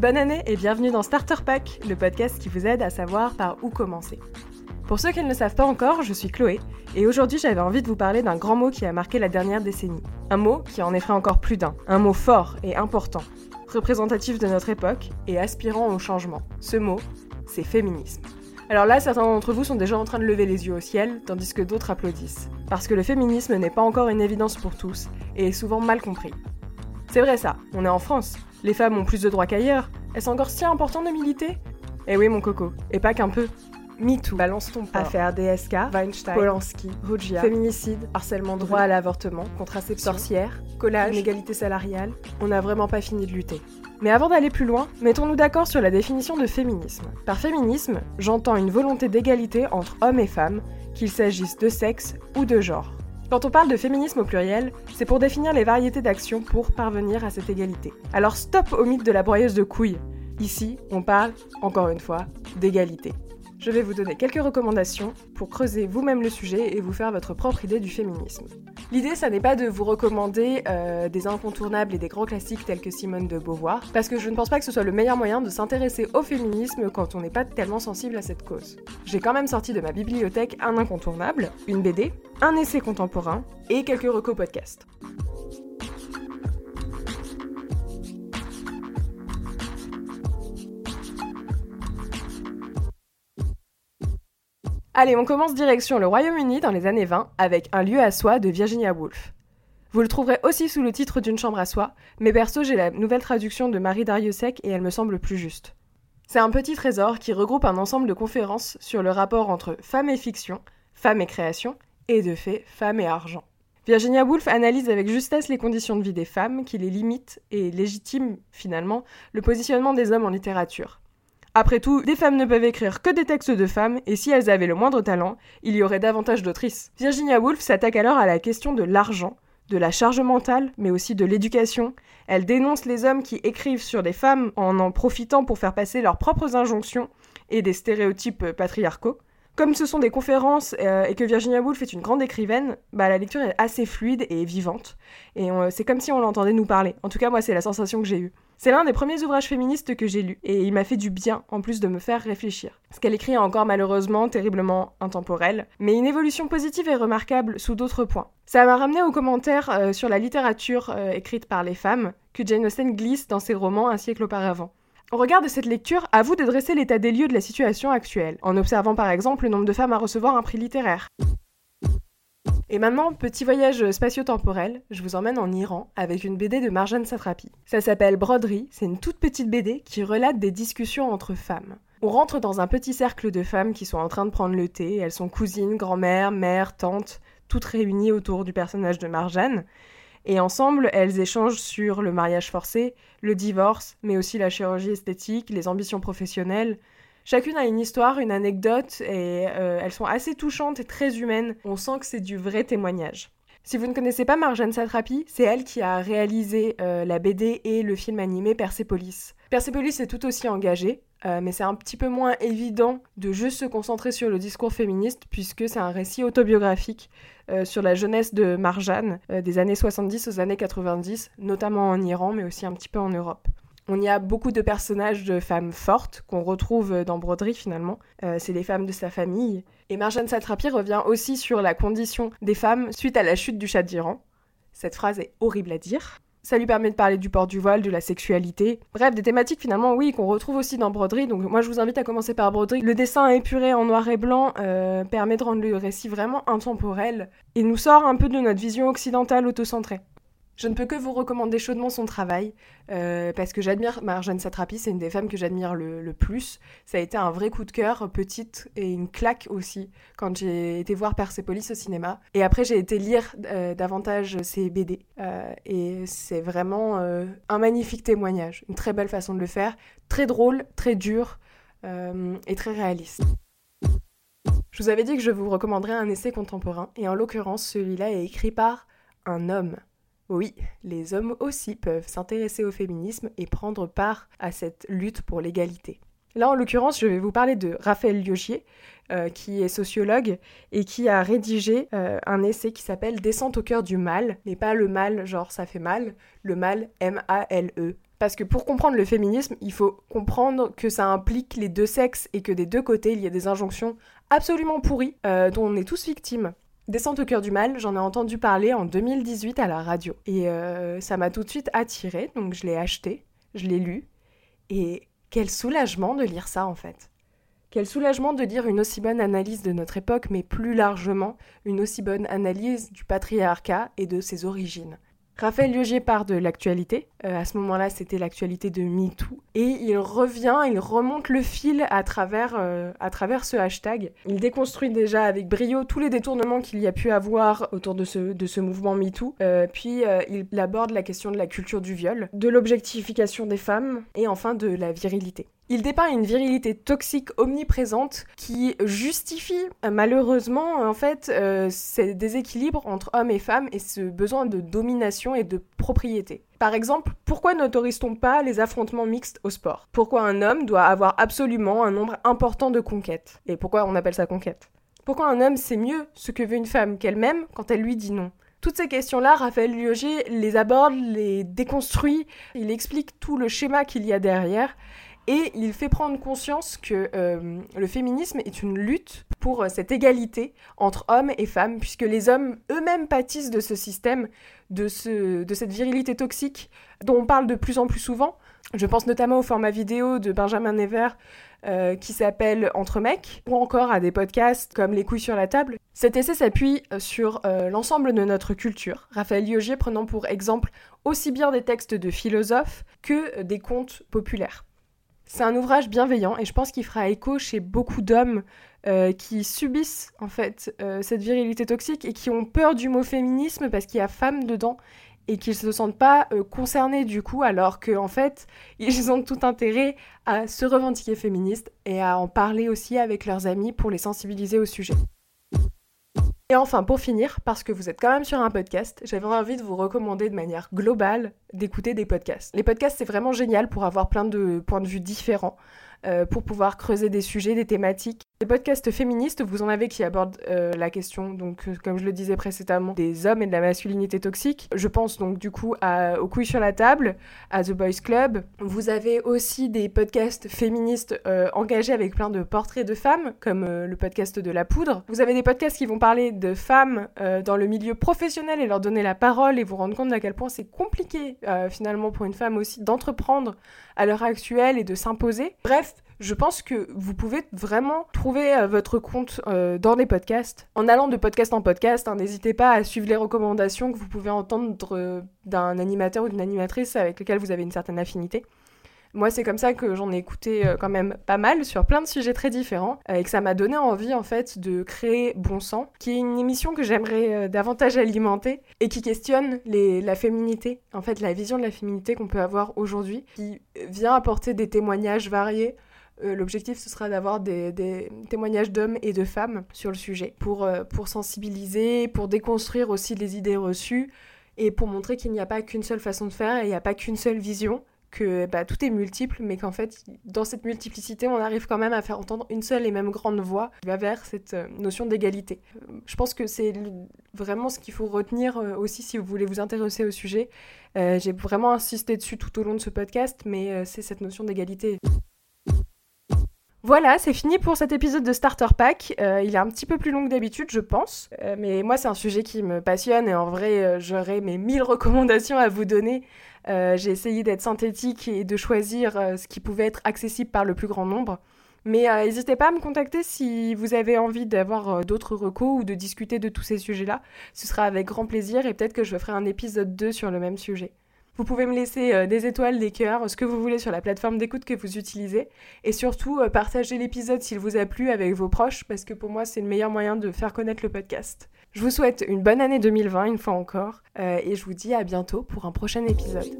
Bonne année et bienvenue dans Starter Pack, le podcast qui vous aide à savoir par où commencer. Pour ceux qui ne le savent pas encore, je suis Chloé, et aujourd'hui j'avais envie de vous parler d'un grand mot qui a marqué la dernière décennie. Un mot qui en effraie encore plus d'un, un mot fort et important, représentatif de notre époque et aspirant au changement. Ce mot, c'est féminisme. Alors là, certains d'entre vous sont déjà en train de lever les yeux au ciel, tandis que d'autres applaudissent. Parce que le féminisme n'est pas encore une évidence pour tous, et est souvent mal compris. C'est vrai ça, on est en France. Les femmes ont plus de droits qu'ailleurs. Est-ce encore si important de militer? Eh oui mon coco, et pas qu'un peu. MeToo, balance ton port, affaire DSK, Weinstein, Polanski, Ruggia, féminicide, harcèlement, droit à l'avortement, contraception, sorcière, collage, inégalité salariale, on n'a vraiment pas fini de lutter. Mais avant d'aller plus loin, mettons-nous d'accord sur la définition de féminisme. Par féminisme, j'entends une volonté d'égalité entre hommes et femmes, qu'il s'agisse de sexe ou de genre. Quand on parle de féminisme au pluriel, c'est pour définir les variétés d'actions pour parvenir à cette égalité. Alors stop au mythe de la broyeuse de couilles. Ici, on parle, encore une fois, d'égalité je vais vous donner quelques recommandations pour creuser vous-même le sujet et vous faire votre propre idée du féminisme. L'idée, ça n'est pas de vous recommander euh, des incontournables et des grands classiques tels que Simone de Beauvoir, parce que je ne pense pas que ce soit le meilleur moyen de s'intéresser au féminisme quand on n'est pas tellement sensible à cette cause. J'ai quand même sorti de ma bibliothèque un incontournable, une BD, un essai contemporain et quelques recos podcasts. Allez, on commence direction le Royaume-Uni dans les années 20 avec Un lieu à soi de Virginia Woolf. Vous le trouverez aussi sous le titre d'une chambre à soi, mais perso j'ai la nouvelle traduction de Marie Dariussec et elle me semble plus juste. C'est un petit trésor qui regroupe un ensemble de conférences sur le rapport entre femme et fiction, femme et création, et de fait, femme et argent. Virginia Woolf analyse avec justesse les conditions de vie des femmes qui les limitent et légitime finalement le positionnement des hommes en littérature. Après tout, des femmes ne peuvent écrire que des textes de femmes, et si elles avaient le moindre talent, il y aurait davantage d'autrices. Virginia Woolf s'attaque alors à la question de l'argent, de la charge mentale, mais aussi de l'éducation. Elle dénonce les hommes qui écrivent sur des femmes en en profitant pour faire passer leurs propres injonctions et des stéréotypes patriarcaux. Comme ce sont des conférences euh, et que Virginia Woolf est une grande écrivaine, bah, la lecture est assez fluide et vivante. Et c'est comme si on l'entendait nous parler. En tout cas, moi, c'est la sensation que j'ai eue. C'est l'un des premiers ouvrages féministes que j'ai lus, et il m'a fait du bien, en plus de me faire réfléchir. Ce qu'elle écrit est encore malheureusement terriblement intemporel, mais une évolution positive et remarquable sous d'autres points. Ça m'a ramené aux commentaires euh, sur la littérature euh, écrite par les femmes, que Jane Austen glisse dans ses romans un siècle auparavant. Au regard de cette lecture, à vous de dresser l'état des lieux de la situation actuelle, en observant par exemple le nombre de femmes à recevoir un prix littéraire. Et maintenant, petit voyage spatio-temporel, je vous emmène en Iran avec une BD de Marjane Satrapi. Ça s'appelle Broderie, c'est une toute petite BD qui relate des discussions entre femmes. On rentre dans un petit cercle de femmes qui sont en train de prendre le thé, elles sont cousines, grand-mères, mères, tantes, toutes réunies autour du personnage de Marjane. Et ensemble, elles échangent sur le mariage forcé, le divorce, mais aussi la chirurgie esthétique, les ambitions professionnelles, Chacune a une histoire, une anecdote, et euh, elles sont assez touchantes et très humaines. On sent que c'est du vrai témoignage. Si vous ne connaissez pas Marjane Satrapi, c'est elle qui a réalisé euh, la BD et le film animé Persepolis. Persepolis est tout aussi engagé, euh, mais c'est un petit peu moins évident de juste se concentrer sur le discours féministe, puisque c'est un récit autobiographique sur la jeunesse de Marjane, des années 70 aux années 90, notamment en Iran, mais aussi un petit peu en Europe. On y a beaucoup de personnages de femmes fortes qu'on retrouve dans Broderie finalement. Euh, c'est les femmes de sa famille. Et Marjane Satrapi revient aussi sur la condition des femmes suite à la chute du Shah d'Iran. Cette phrase est horrible à dire. Ça lui permet de parler du port du voile, de la sexualité. Bref, des thématiques finalement, oui, qu'on retrouve aussi dans Broderie. Donc moi, je vous invite à commencer par Broderie. Le dessin épuré en noir et blanc euh, permet de rendre le récit vraiment intemporel et nous sort un peu de notre vision occidentale autocentrée. Je ne peux que vous recommander chaudement son travail, euh, parce que j'admire Marjane Satrapi, c'est une des femmes que j'admire le, plus. Ça a été un vrai coup de cœur, petite, et une claque aussi, quand j'ai été voir Persepolis au cinéma. Et après, j'ai été lire euh, davantage ses BD. Euh, et c'est vraiment un magnifique témoignage, une très belle façon de le faire, très drôle, très dur, et très réaliste. Je vous avais dit que je vous recommanderais un essai contemporain, et en l'occurrence, celui-là est écrit par un homme. Oui, les hommes aussi peuvent s'intéresser au féminisme et prendre part à cette lutte pour l'égalité. Là, en l'occurrence, je vais vous parler de Raphaël Liogier, euh, qui est sociologue et qui a rédigé euh, un essai qui s'appelle Descente au cœur du mal, mais pas le mal genre ça fait mal, le mal M-A-L-E, Parce que pour comprendre le féminisme, il faut comprendre que ça implique les deux sexes et que des deux côtés, il y a des injonctions absolument pourries euh, dont on est tous victimes. Descente au cœur du mal, j'en ai entendu parler en 2018 à la radio. Et euh, ça m'a tout de suite attiré, donc je l'ai acheté, je l'ai lu. Et quel soulagement de lire ça en fait. Quel soulagement de lire une aussi bonne analyse de notre époque, mais plus largement, une aussi bonne analyse du patriarcat et de ses origines. Raphaël Liogier part de l'actualité. Euh, à ce moment-là, c'était l'actualité de MeToo. Et il revient, il remonte le fil à travers, euh, à travers ce hashtag. Il déconstruit déjà avec brio tous les détournements qu'il y a pu avoir autour de ce, de ce mouvement MeToo. Euh, puis il aborde la question de la culture du viol, de l'objectification des femmes et enfin de la virilité. Il dépeint une virilité toxique omniprésente qui justifie euh, malheureusement en fait euh, ces déséquilibres entre hommes et femmes et ce besoin de domination et de propriété. Par exemple, pourquoi n'autorise-t-on pas les affrontements mixtes au sport? Pourquoi un homme doit avoir absolument un nombre important de conquêtes? Et pourquoi on appelle ça conquête? Pourquoi un homme sait mieux ce que veut une femme qu'elle-même quand elle lui dit non? Toutes ces questions-là, Raphaël Lioger les aborde, les déconstruit, il explique tout le schéma qu'il y a derrière et il fait prendre conscience que euh, le féminisme est une lutte pour euh, cette égalité entre hommes et femmes, puisque les hommes eux-mêmes pâtissent de ce système, de, ce, de cette virilité toxique dont on parle de plus en plus souvent. Je pense notamment au format vidéo de Benjamin Never euh, qui s'appelle Entre mecs, ou encore à des podcasts comme Les couilles sur la table. Cet essai s'appuie sur l'ensemble de notre culture, Raphaël Liogier prenant pour exemple aussi bien des textes de philosophes que des contes populaires. C'est un ouvrage bienveillant et je pense qu'il fera écho chez beaucoup d'hommes euh, qui subissent en fait euh, cette virilité toxique et qui ont peur du mot féminisme parce qu'il y a femme dedans et qu'ils se sentent pas euh, concernés du coup alors qu'en en fait ils ont tout intérêt à se revendiquer féministes et à en parler aussi avec leurs amis pour les sensibiliser au sujet. Et enfin, pour finir, parce que vous êtes quand même sur un podcast, j'avais envie de vous recommander de manière globale d'écouter des podcasts. Les podcasts, c'est vraiment génial pour avoir plein de points de vue différents. Euh, pour pouvoir creuser des sujets, des thématiques. Les podcasts féministes, vous en avez qui abordent euh, la question, donc euh, comme je le disais précédemment, des hommes et de la masculinité toxique. Je pense donc du coup à, aux couilles sur la table, à The Boys Club. Vous avez aussi des podcasts féministes engagés avec plein de portraits de femmes, comme le podcast de la poudre. Vous avez des podcasts qui vont parler de femmes dans le milieu professionnel et leur donner la parole et vous rendre compte à quel point c'est compliqué finalement pour une femme aussi d'entreprendre à l'heure actuelle et de s'imposer. Bref, je pense que vous pouvez vraiment trouver euh, votre compte euh, dans les podcasts. En allant de podcast en podcast, hein, n'hésitez pas à suivre les recommandations que vous pouvez entendre euh, d'un animateur ou d'une animatrice avec lequel vous avez une certaine affinité. Moi, c'est comme ça que j'en ai écouté quand même pas mal sur plein de sujets très différents et que ça m'a donné envie en fait de créer Bon Sang, qui est une émission que j'aimerais davantage alimenter et qui questionne la féminité, en fait la vision de la féminité qu'on peut avoir aujourd'hui, qui vient apporter des témoignages variés. L'objectif, ce sera d'avoir des, témoignages d'hommes et de femmes sur le sujet, pour, pour sensibiliser, pour déconstruire aussi les idées reçues, et pour montrer qu'il n'y a pas qu'une seule façon de faire et il n'y a pas qu'une seule vision, que bah, tout est multiple, mais qu'en fait, dans cette multiplicité, on arrive quand même à faire entendre une seule et même grande voix qui va vers cette euh, notion d'égalité. Euh, je pense que c'est vraiment ce qu'il faut retenir euh, aussi si vous voulez vous intéresser au sujet. J'ai vraiment insisté dessus tout au long de ce podcast, mais c'est cette notion d'égalité. Voilà, c'est fini pour cet épisode de Starter Pack. il est un petit peu plus long que d'habitude, je pense. mais moi, c'est un sujet qui me passionne et en vrai, j'aurais mes 1000 recommandations à vous donner euh, j'ai essayé d'être synthétique et de choisir euh, ce qui pouvait être accessible par le plus grand nombre. Mais euh, n'hésitez pas à me contacter si vous avez envie d'avoir d'autres recos ou de discuter de tous ces sujets-là. Ce sera avec grand plaisir et peut-être que je ferai un épisode 2 sur le même sujet. Vous pouvez me laisser des étoiles, des cœurs, ce que vous voulez sur la plateforme d'écoute que vous utilisez. Et surtout, partagez l'épisode s'il vous a plu avec vos proches, parce que pour moi, c'est le meilleur moyen de faire connaître le podcast. Je vous souhaite une bonne année 2020 une fois encore, et je vous dis à bientôt pour un prochain épisode.